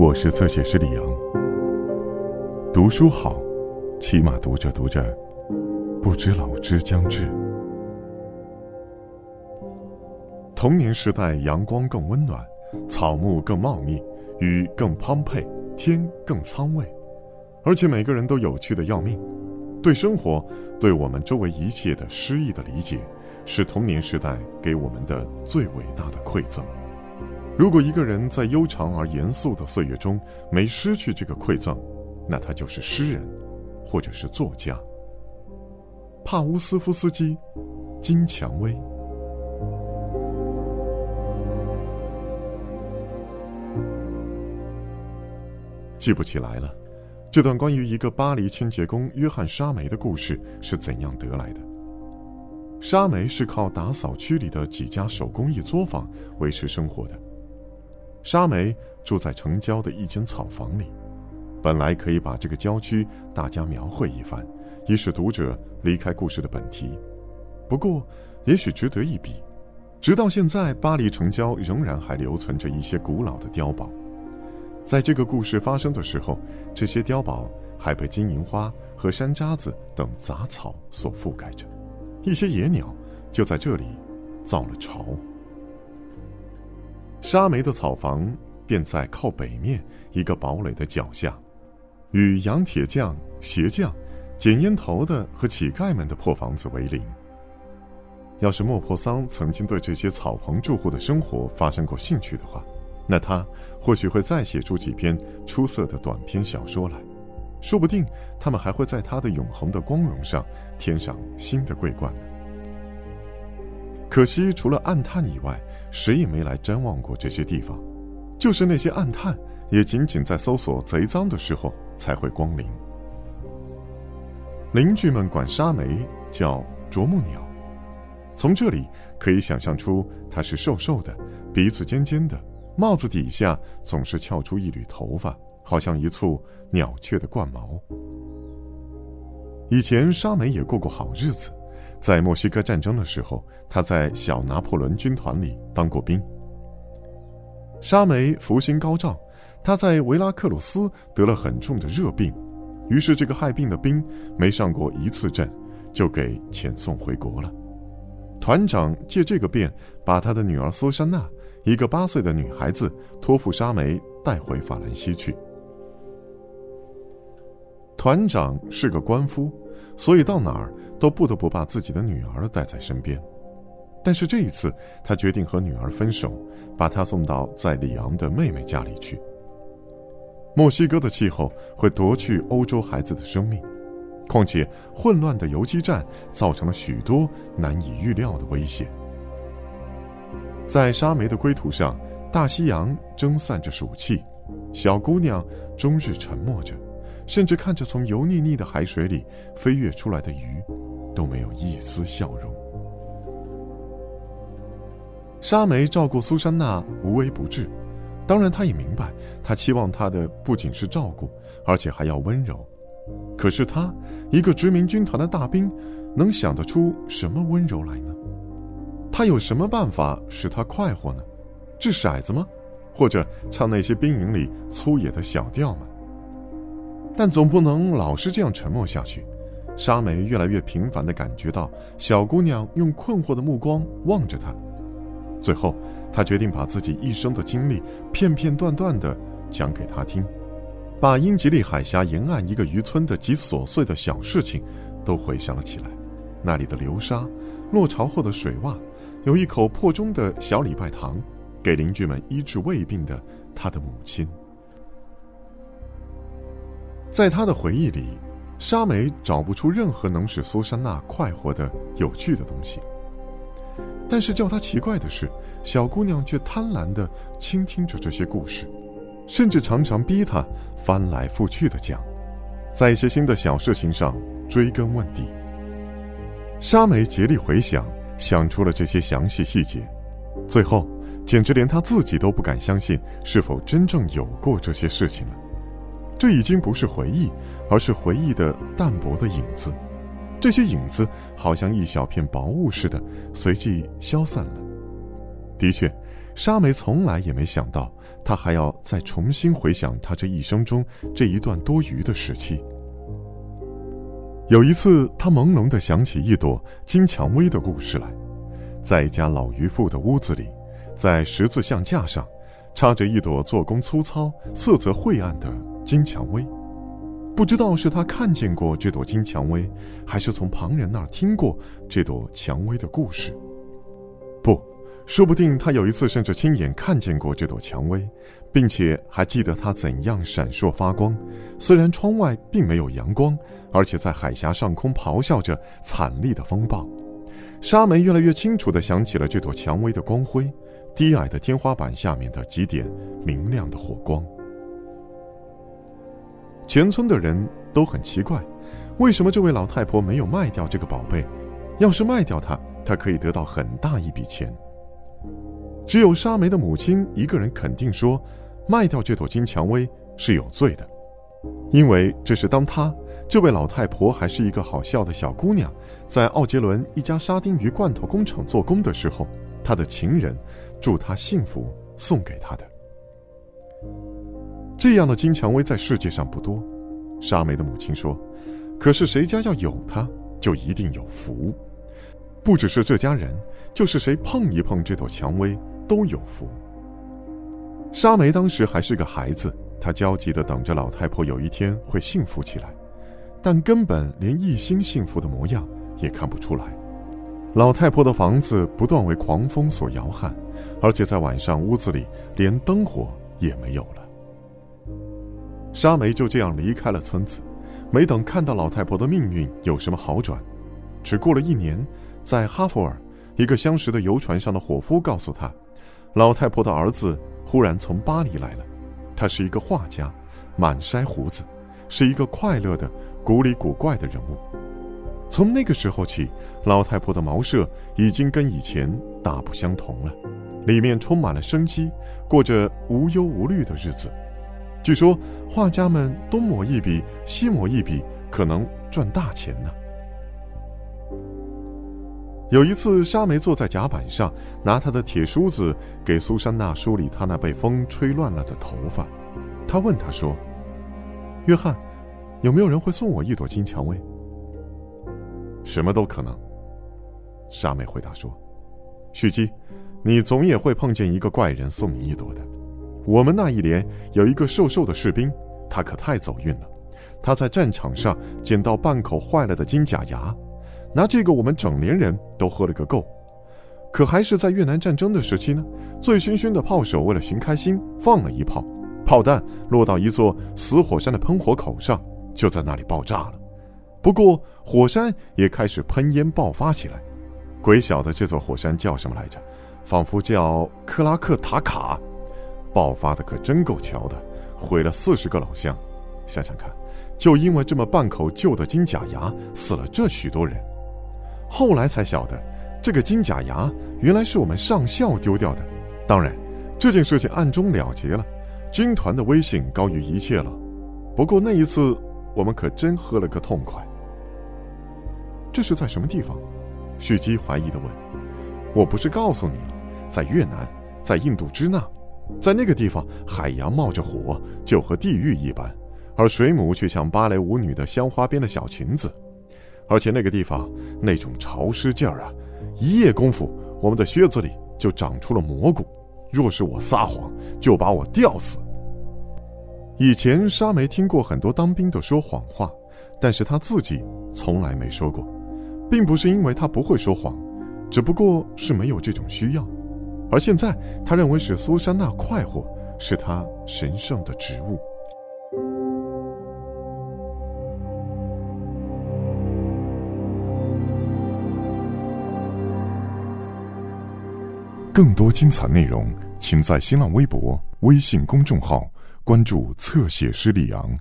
我是侧写师李阳。读书好，起码读着读着，不知老之将至。童年时代，阳光更温暖，草木更茂密，雨更滂沛，天更苍蔚，而且每个人都有趣的要命。对生活，对我们周围一切的诗意的理解，是童年时代给我们的最伟大的馈赠。如果一个人在悠长而严肃的岁月中没失去这个馈赠，那他就是诗人，或者是作家。帕乌斯夫斯基，金蔷薇。记不起来了，这段关于一个巴黎清洁工约翰·沙梅的故事是怎样得来的？沙梅是靠打扫区里的几家手工艺作坊维持生活的。沙梅住在城郊的一间草房里，本来可以把这个郊区大家描绘一番，以使读者离开故事的本题。不过，也许值得一笔，直到现在，巴黎城郊仍然还留存着一些古老的碉堡。在这个故事发生的时候，这些碉堡还被金银花和山楂子等杂草所覆盖着，一些野鸟就在这里造了巢。沙梅的草房便在靠北面一个堡垒的脚下，与洋铁匠、鞋匠、捡烟头的和乞丐们的破房子为邻。要是莫泊桑曾经对这些草棚住户的生活发生过兴趣的话，那他或许会再写出几篇出色的短篇小说来，说不定他们还会在他的永恒的光荣上添上新的桂冠呢。可惜，除了暗探以外，谁也没来瞻望过这些地方。就是那些暗探，也仅仅在搜索贼赃的时候才会光临。邻居们管沙梅叫啄木鸟，从这里可以想象出它是瘦瘦的，鼻子尖尖的，帽子底下总是翘出一缕头发，好像一簇鸟雀的冠毛。以前沙梅也过过好日子。在墨西哥战争的时候，他在小拿破仑军团里当过兵。沙梅福星高照，他在维拉克鲁斯得了很重的热病，于是这个害病的兵没上过一次阵，就给遣送回国了。团长借这个便把他的女儿苏珊娜，一个八岁的女孩子，托付沙梅带回法兰西去。团长是个官夫，所以到哪儿。都不得不把自己的女儿带在身边，但是这一次，他决定和女儿分手，把她送到在里昂的妹妹家里去。墨西哥的气候会夺去欧洲孩子的生命，况且混乱的游击战造成了许多难以预料的危险。在沙梅的归途上，大西洋蒸散着暑气，小姑娘终日沉默着。甚至看着从油腻腻的海水里飞跃出来的鱼，都没有一丝笑容。沙梅照顾苏珊娜无微不至，当然，她也明白，她期望她的不仅是照顾，而且还要温柔。可是她，一个殖民军团的大兵，能想得出什么温柔来呢？他有什么办法使她快活呢？掷骰子吗？或者唱那些兵营里粗野的小调吗？但总不能老是这样沉默下去。沙梅越来越频繁地感觉到小姑娘用困惑的目光望着她。最后，她决定把自己一生的经历片片段段地讲给她听，把英吉利海峡沿岸一个渔村的极琐碎的小事情都回想了起来：那里的流沙，落潮后的水洼，有一口破钟的小礼拜堂，给邻居们医治胃病的他的母亲。在他的回忆里，沙梅找不出任何能使苏珊娜快活的有趣的东西。但是叫他奇怪的是，小姑娘却贪婪地倾听着这些故事，甚至常常逼他翻来覆去地讲，在一些新的小事情上追根问底。沙梅竭力回想，想出了这些详细细节，最后简直连他自己都不敢相信是否真正有过这些事情了。这已经不是回忆，而是回忆的淡薄的影子。这些影子好像一小片薄雾似的，随即消散了。的确，沙梅从来也没想到，她还要再重新回想她这一生中这一段多余的时期。有一次，他朦胧地想起一朵金蔷薇的故事来，在一家老渔妇的屋子里，在十字相架上，插着一朵做工粗糙、色泽晦暗的金蔷薇。不知道是他看见过这朵金蔷薇，还是从旁人那儿听过这朵蔷薇的故事。不，说不定他有一次甚至亲眼看见过这朵蔷薇，并且还记得它怎样闪烁发光。虽然窗外并没有阳光，而且在海峡上空咆哮着惨烈的风暴，沙梅越来越清楚地想起了这朵蔷薇的光辉，低矮的天花板下面的几点明亮的火光。全村的人都很奇怪，为什么这位老太婆没有卖掉这个宝贝？要是卖掉它，她可以得到很大一笔钱。只有沙梅的母亲一个人肯定说，卖掉这朵金蔷薇是有罪的，因为这是当她这位老太婆还是一个好笑的小姑娘，在奥杰伦一家沙丁鱼罐头工厂做工的时候，她的情人祝她幸福送给她的。这样的金蔷薇在世界上不多，沙梅的母亲说：“可是谁家要有它，就一定有福。不只是这家人，就是谁碰一碰这朵蔷薇都有福。”沙梅当时还是个孩子，她焦急地等着老太婆有一天会幸福起来，但根本连一心幸福的模样也看不出来。老太婆的房子不断为狂风所摇撼，而且在晚上屋子里连灯火也没有了。沙梅就这样离开了村子，没等看到老太婆的命运有什么好转，只过了一年，在哈佛尔，一个相识的游船上的伙夫告诉他，老太婆的儿子忽然从巴黎来了，他是一个画家，满腮胡子，是一个快乐的、古里古怪的人物。从那个时候起，老太婆的茅舍已经跟以前大不相同了，里面充满了生机，过着无忧无虑的日子。据说画家们东抹一笔，西抹一笔，可能赚大钱呢。有一次，沙梅坐在甲板上，拿她的铁梳子给苏珊娜梳理她那被风吹乱了的头发。她问他说：“约翰，有没有人会送我一朵金蔷薇？”“什么都可能。”沙梅回答说。“许基，你总也会碰见一个怪人送你一朵的。”我们那一连有一个瘦瘦的士兵，他可太走运了。他在战场上捡到半口坏了的金假牙，拿这个我们整连人都喝了个够。可还是在越南战争的时期呢，醉醺醺的炮手为了寻开心，放了一炮，炮弹落到一座死火山的喷火口上，就在那里爆炸了。不过火山也开始喷烟爆发起来，鬼晓得这座火山叫什么来着？仿佛叫克拉克塔卡。爆发的可真够巧的，毁了四十个老乡。想想看，就因为这么半口旧的金假牙，死了这许多人。后来才晓得，这个金假牙原来是我们上校丢掉的。当然，这件事情暗中了结了，军团的威信高于一切了。不过那一次，我们可真喝了个痛快。这是在什么地方？许基怀疑地问。我不是告诉你了，在越南，在印度支那。在那个地方，海洋冒着火，就和地狱一般，而水母却像芭蕾舞女的香花边的小裙子。而且那个地方那种潮湿劲儿啊，一夜功夫，我们的靴子里就长出了蘑菇。若是我撒谎，就把我吊死。以前沙梅听过很多当兵的说谎话，但是他自己从来没说过，并不是因为他不会说谎，只不过是没有这种需要。而现在，他认为使苏珊娜快活是他神圣的职务。更多精彩内容，请在新浪微博、微信公众号关注“侧写师李昂”。